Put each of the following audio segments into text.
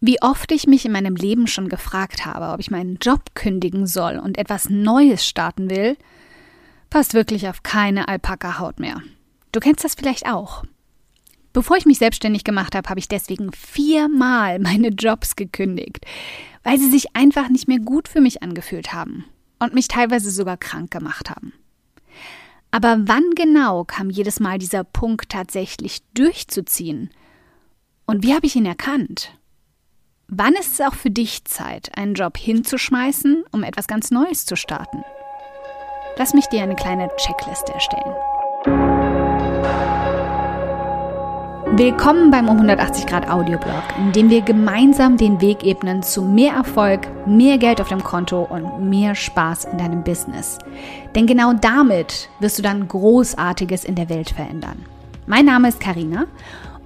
Wie oft ich mich in meinem Leben schon gefragt habe, ob ich meinen Job kündigen soll und etwas Neues starten will, passt wirklich auf keine Alpaka-Haut mehr. Du kennst das vielleicht auch. Bevor ich mich selbstständig gemacht habe, habe ich deswegen viermal meine Jobs gekündigt, weil sie sich einfach nicht mehr gut für mich angefühlt haben und mich teilweise sogar krank gemacht haben. Aber wann genau kam jedes Mal dieser Punkt tatsächlich durchzuziehen? Und wie habe ich ihn erkannt? Wann ist es auch für dich Zeit, einen Job hinzuschmeißen, um etwas ganz Neues zu starten? Lass mich dir eine kleine Checkliste erstellen. Willkommen beim um 180 Grad Audioblog, in dem wir gemeinsam den Weg ebnen zu mehr Erfolg, mehr Geld auf dem Konto und mehr Spaß in deinem Business. Denn genau damit wirst du dann Großartiges in der Welt verändern. Mein Name ist Karina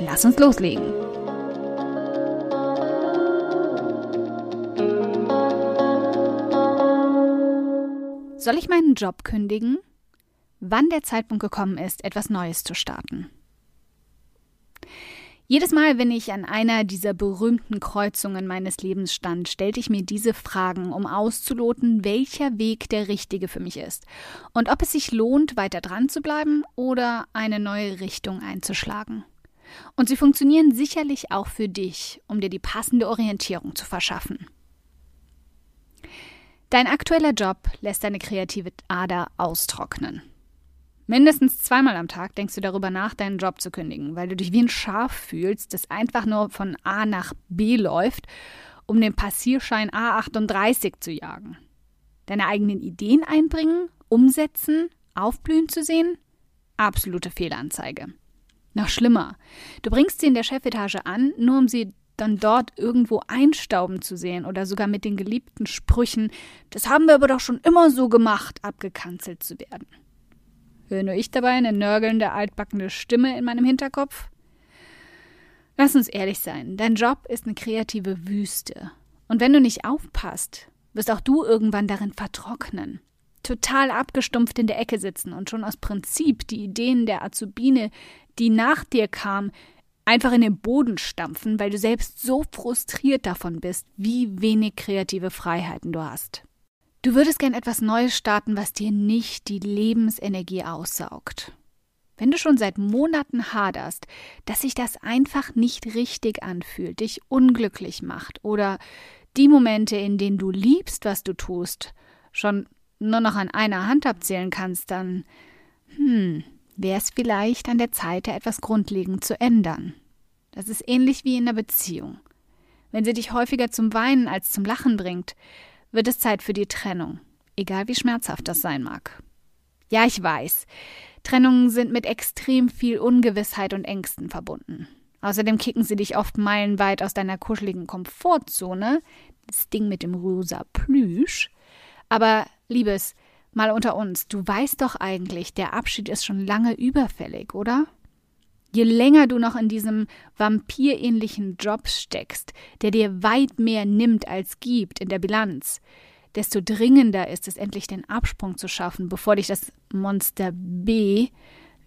lass uns loslegen. Soll ich meinen Job kündigen? Wann der Zeitpunkt gekommen ist, etwas Neues zu starten. Jedes Mal, wenn ich an einer dieser berühmten Kreuzungen meines Lebens stand, stellte ich mir diese Fragen, um auszuloten, welcher Weg der richtige für mich ist und ob es sich lohnt, weiter dran zu bleiben oder eine neue Richtung einzuschlagen. Und sie funktionieren sicherlich auch für dich, um dir die passende Orientierung zu verschaffen. Dein aktueller Job lässt deine kreative Ader austrocknen. Mindestens zweimal am Tag denkst du darüber nach, deinen Job zu kündigen, weil du dich wie ein Schaf fühlst, das einfach nur von A nach B läuft, um den Passierschein A38 zu jagen. Deine eigenen Ideen einbringen, umsetzen, aufblühen zu sehen? Absolute Fehlanzeige. Noch schlimmer, du bringst sie in der Chefetage an, nur um sie dann dort irgendwo einstauben zu sehen oder sogar mit den geliebten Sprüchen, das haben wir aber doch schon immer so gemacht, abgekanzelt zu werden. Höre nur ich dabei eine nörgelnde, altbackene Stimme in meinem Hinterkopf? Lass uns ehrlich sein, dein Job ist eine kreative Wüste. Und wenn du nicht aufpasst, wirst auch du irgendwann darin vertrocknen. Total abgestumpft in der Ecke sitzen und schon aus Prinzip die Ideen der Azubine, die nach dir kam, einfach in den Boden stampfen, weil du selbst so frustriert davon bist, wie wenig kreative Freiheiten du hast. Du würdest gern etwas Neues starten, was dir nicht die Lebensenergie aussaugt. Wenn du schon seit Monaten haderst, dass sich das einfach nicht richtig anfühlt, dich unglücklich macht oder die Momente, in denen du liebst, was du tust, schon nur noch an einer Hand abzählen kannst, dann, hm, wäre es vielleicht an der Zeit, da etwas grundlegend zu ändern. Das ist ähnlich wie in einer Beziehung. Wenn sie dich häufiger zum Weinen als zum Lachen bringt, wird es Zeit für die Trennung, egal wie schmerzhaft das sein mag. Ja, ich weiß, Trennungen sind mit extrem viel Ungewissheit und Ängsten verbunden. Außerdem kicken sie dich oft meilenweit aus deiner kuscheligen Komfortzone, das Ding mit dem rosa Plüsch. Aber, Liebes, mal unter uns, du weißt doch eigentlich, der Abschied ist schon lange überfällig, oder? Je länger du noch in diesem vampirähnlichen Job steckst, der dir weit mehr nimmt als gibt in der Bilanz, desto dringender ist es endlich den Absprung zu schaffen, bevor dich das Monster B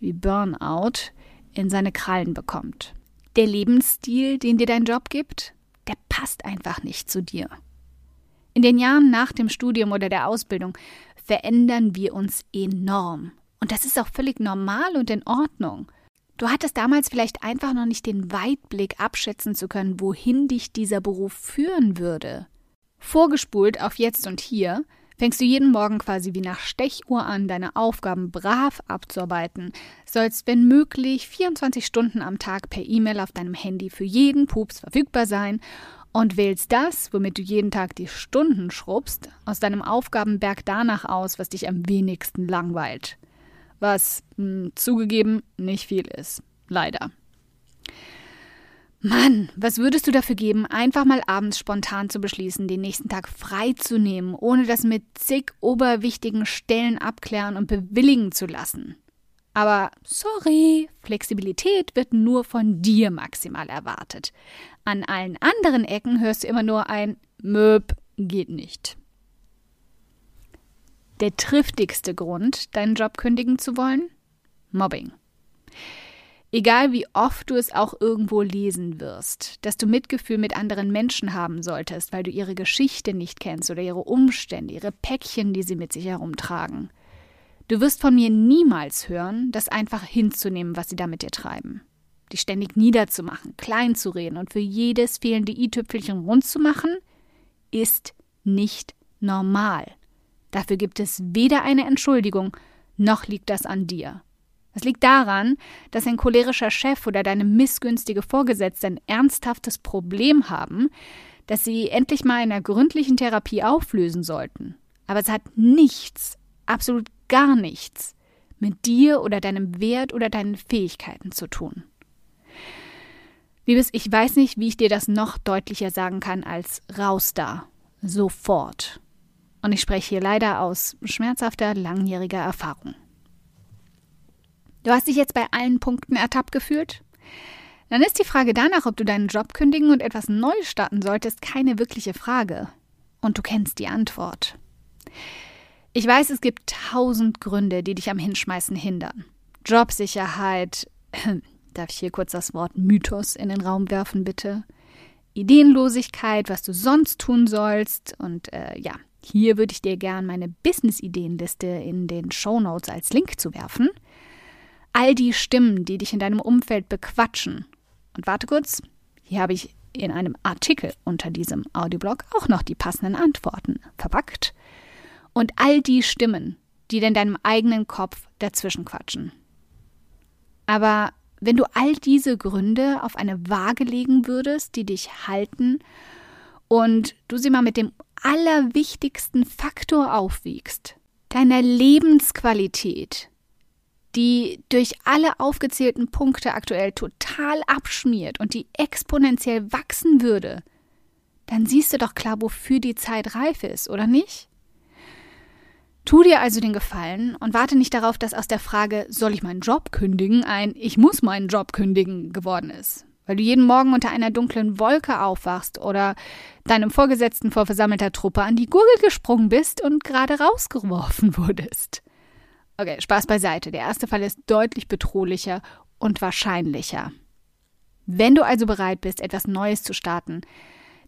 wie Burnout in seine Krallen bekommt. Der Lebensstil, den dir dein Job gibt, der passt einfach nicht zu dir. In den Jahren nach dem Studium oder der Ausbildung verändern wir uns enorm. Und das ist auch völlig normal und in Ordnung. Du hattest damals vielleicht einfach noch nicht den Weitblick abschätzen zu können, wohin dich dieser Beruf führen würde. Vorgespult auf jetzt und hier fängst du jeden Morgen quasi wie nach Stechuhr an, deine Aufgaben brav abzuarbeiten, sollst wenn möglich 24 Stunden am Tag per E-Mail auf deinem Handy für jeden Pups verfügbar sein und wählst das, womit du jeden Tag die Stunden schrubbst, aus deinem Aufgabenberg danach aus, was dich am wenigsten langweilt was mh, hm, zugegeben nicht viel ist. Leider. Mann, was würdest du dafür geben, einfach mal abends spontan zu beschließen, den nächsten Tag frei zu nehmen, ohne das mit zig oberwichtigen Stellen abklären und bewilligen zu lassen? Aber sorry, Flexibilität wird nur von dir maximal erwartet. An allen anderen Ecken hörst du immer nur ein Möb geht nicht. Der triftigste Grund, deinen Job kündigen zu wollen? Mobbing. Egal wie oft du es auch irgendwo lesen wirst, dass du Mitgefühl mit anderen Menschen haben solltest, weil du ihre Geschichte nicht kennst oder ihre Umstände, ihre Päckchen, die sie mit sich herumtragen. Du wirst von mir niemals hören, das einfach hinzunehmen, was sie da mit dir treiben. Die ständig niederzumachen, klein zu reden und für jedes fehlende i-Tüpfelchen rund zu machen, ist nicht normal. Dafür gibt es weder eine Entschuldigung, noch liegt das an dir. Es liegt daran, dass ein cholerischer Chef oder deine missgünstige Vorgesetzte ein ernsthaftes Problem haben, das sie endlich mal in einer gründlichen Therapie auflösen sollten. Aber es hat nichts, absolut gar nichts mit dir oder deinem Wert oder deinen Fähigkeiten zu tun. Liebes, ich weiß nicht, wie ich dir das noch deutlicher sagen kann als raus da, sofort. Und ich spreche hier leider aus schmerzhafter, langjähriger Erfahrung. Du hast dich jetzt bei allen Punkten ertappt gefühlt? Dann ist die Frage danach, ob du deinen Job kündigen und etwas Neues starten solltest, keine wirkliche Frage. Und du kennst die Antwort. Ich weiß, es gibt tausend Gründe, die dich am Hinschmeißen hindern. Jobsicherheit, darf ich hier kurz das Wort Mythos in den Raum werfen, bitte? Ideenlosigkeit, was du sonst tun sollst. Und äh, ja, hier würde ich dir gern meine Business-Ideenliste in den Show Notes als Link zu werfen all die Stimmen, die dich in deinem Umfeld bequatschen. Und warte kurz, hier habe ich in einem Artikel unter diesem Audioblog auch noch die passenden Antworten verpackt. Und all die Stimmen, die in deinem eigenen Kopf dazwischen quatschen. Aber wenn du all diese Gründe auf eine Waage legen würdest, die dich halten, und du sie mal mit dem allerwichtigsten Faktor aufwiegst, deiner Lebensqualität, die durch alle aufgezählten Punkte aktuell total abschmiert und die exponentiell wachsen würde, dann siehst du doch klar, wofür die Zeit reif ist, oder nicht? Tu dir also den Gefallen und warte nicht darauf, dass aus der Frage, soll ich meinen Job kündigen, ein Ich muss meinen Job kündigen geworden ist. Weil du jeden Morgen unter einer dunklen Wolke aufwachst oder deinem Vorgesetzten vor versammelter Truppe an die Gurgel gesprungen bist und gerade rausgeworfen wurdest. Okay, Spaß beiseite. Der erste Fall ist deutlich bedrohlicher und wahrscheinlicher. Wenn du also bereit bist, etwas Neues zu starten,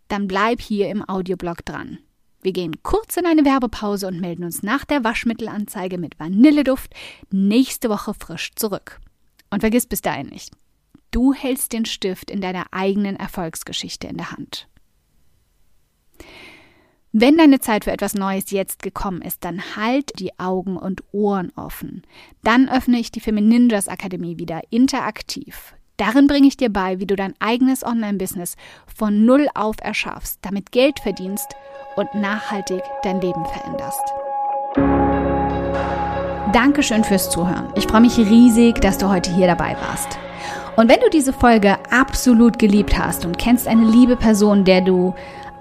dann bleib hier im Audioblog dran. Wir gehen kurz in eine Werbepause und melden uns nach der Waschmittelanzeige mit Vanilleduft nächste Woche frisch zurück. Und vergiss bis dahin nicht, du hältst den Stift in deiner eigenen Erfolgsgeschichte in der Hand. Wenn deine Zeit für etwas Neues jetzt gekommen ist, dann halt die Augen und Ohren offen. Dann öffne ich die Femininjas Akademie wieder interaktiv. Darin bringe ich dir bei, wie du dein eigenes Online-Business von Null auf erschaffst, damit Geld verdienst und nachhaltig dein Leben veränderst. Dankeschön fürs Zuhören. Ich freue mich riesig, dass du heute hier dabei warst. Und wenn du diese Folge absolut geliebt hast und kennst eine liebe Person, der du